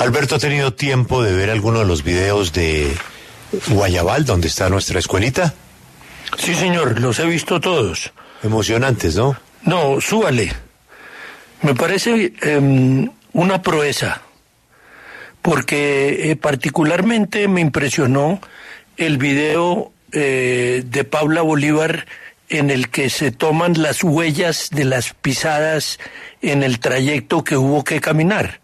Alberto ha tenido tiempo de ver alguno de los videos de Guayabal, donde está nuestra escuelita. Sí, señor, los he visto todos. Emocionantes, ¿no? No, súbale. Me parece em, una proeza, porque eh, particularmente me impresionó el video eh, de Paula Bolívar en el que se toman las huellas de las pisadas en el trayecto que hubo que caminar,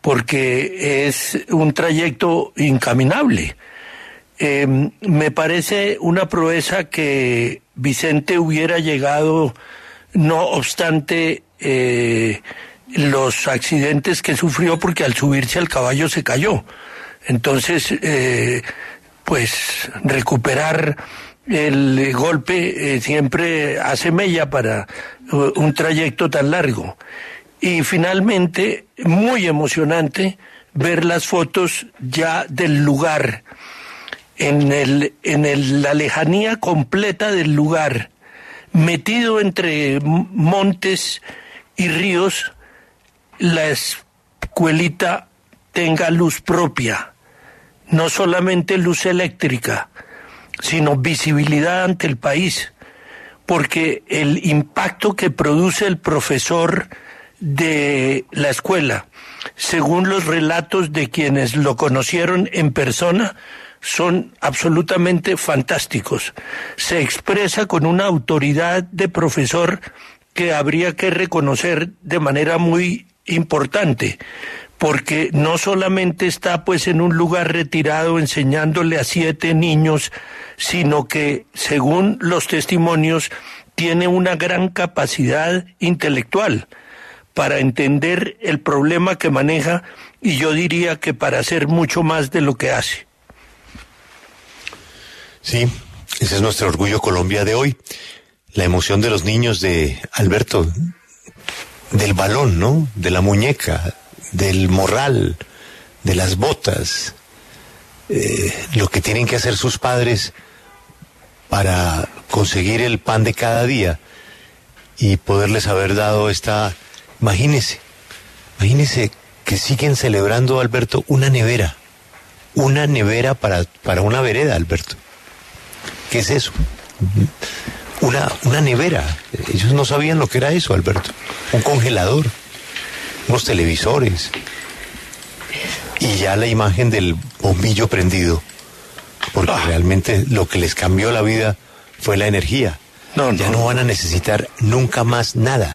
porque es un trayecto incaminable. Em, me parece una proeza que Vicente hubiera llegado, no obstante eh, los accidentes que sufrió, porque al subirse al caballo se cayó. Entonces, eh, pues recuperar el golpe eh, siempre hace mella para un trayecto tan largo. Y finalmente, muy emocionante ver las fotos ya del lugar. En, el, en la lejanía completa del lugar, metido entre montes y ríos, la escuelita tenga luz propia, no solamente luz eléctrica, sino visibilidad ante el país, porque el impacto que produce el profesor de la escuela, según los relatos de quienes lo conocieron en persona, son absolutamente fantásticos. Se expresa con una autoridad de profesor que habría que reconocer de manera muy importante, porque no solamente está pues en un lugar retirado enseñándole a siete niños, sino que según los testimonios tiene una gran capacidad intelectual para entender el problema que maneja y yo diría que para hacer mucho más de lo que hace. Sí, ese es nuestro orgullo Colombia de hoy. La emoción de los niños de Alberto, del balón, ¿no? De la muñeca, del morral, de las botas, eh, lo que tienen que hacer sus padres para conseguir el pan de cada día y poderles haber dado esta... Imagínese, imagínese que siguen celebrando, Alberto, una nevera, una nevera para, para una vereda, Alberto. ¿Qué es eso? Una, una nevera. Ellos no sabían lo que era eso, Alberto. Un congelador, unos televisores. Y ya la imagen del bombillo prendido. Porque ah. realmente lo que les cambió la vida fue la energía. No, ya no van a necesitar nunca más nada.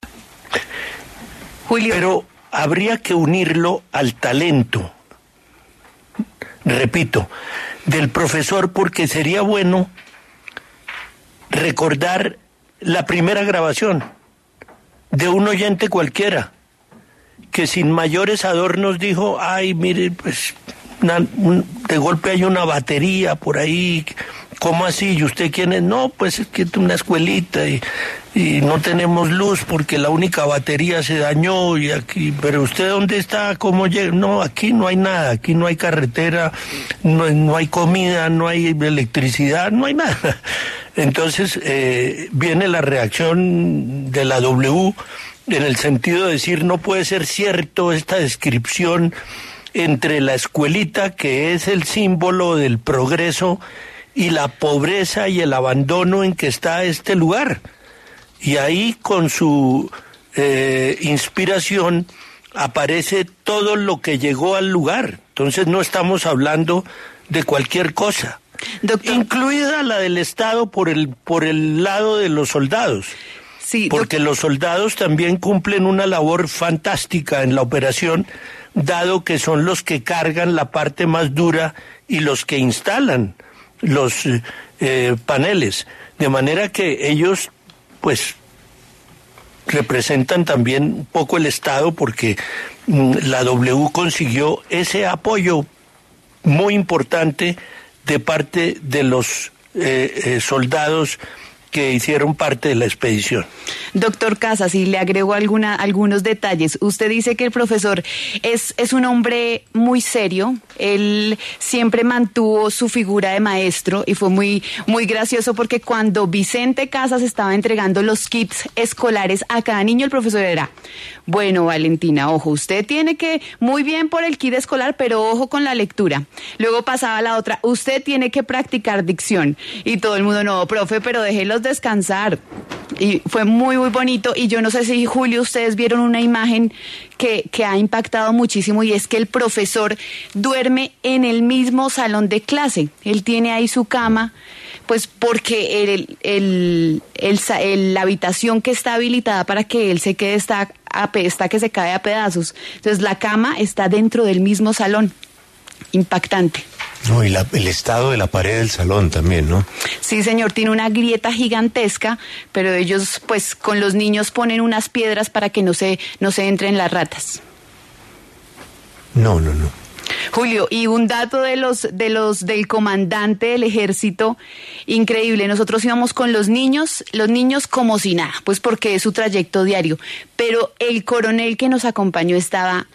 Pero habría que unirlo al talento. Repito, del profesor porque sería bueno recordar la primera grabación de un oyente cualquiera que sin mayores adornos dijo, ay, mire, pues de golpe hay una batería por ahí, ¿cómo así? ¿Y usted quién es? No, pues es que una escuelita y, y, no tenemos luz porque la única batería se dañó y aquí, pero usted dónde está, cómo llega? No, aquí no hay nada, aquí no hay carretera, no, no hay comida, no hay electricidad, no hay nada. Entonces eh, viene la reacción de la W en el sentido de decir no puede ser cierto esta descripción entre la escuelita que es el símbolo del progreso y la pobreza y el abandono en que está este lugar. Y ahí con su eh, inspiración aparece todo lo que llegó al lugar. Entonces no estamos hablando de cualquier cosa. Incluida la del Estado por el, por el lado de los soldados. Sí, porque los soldados también cumplen una labor fantástica en la operación, dado que son los que cargan la parte más dura y los que instalan los eh, paneles. De manera que ellos, pues, representan también un poco el Estado porque mm, la W consiguió ese apoyo muy importante de parte de los eh, eh, soldados que hicieron parte de la expedición. Doctor Casas, y le agrego alguna, algunos detalles. Usted dice que el profesor es, es un hombre muy serio, Él siempre mantuvo su figura de maestro y fue muy, muy gracioso porque cuando Vicente Casas estaba entregando los kits escolares a cada niño, el profesor era, bueno, Valentina, ojo, usted tiene que, muy bien por el kit escolar, pero ojo con la lectura. Luego pasaba la otra, usted tiene que practicar dicción. Y todo el mundo, no, profe, pero déjelos descansar. Y fue muy, muy bonito. Y yo no sé si, Julio, ustedes vieron una imagen que, que ha impactado muchísimo y es que el profesor duerme en el mismo salón de clase. Él tiene ahí su cama pues porque el, el, el, la habitación que está habilitada para que él se quede está, está que se cae a pedazos. Entonces la cama está dentro del mismo salón. Impactante. No, y el estado de la pared del salón también, ¿no? Sí, señor, tiene una grieta gigantesca, pero ellos, pues, con los niños ponen unas piedras para que no se, no se entren las ratas. No, no, no. Julio, y un dato de los, de los, del comandante del ejército, increíble. Nosotros íbamos con los niños, los niños como si nada, pues porque es su trayecto diario. Pero el coronel que nos acompañó estaba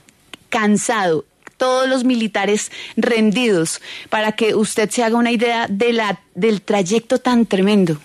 cansado, todos los militares rendidos, para que usted se haga una idea de la, del trayecto tan tremendo.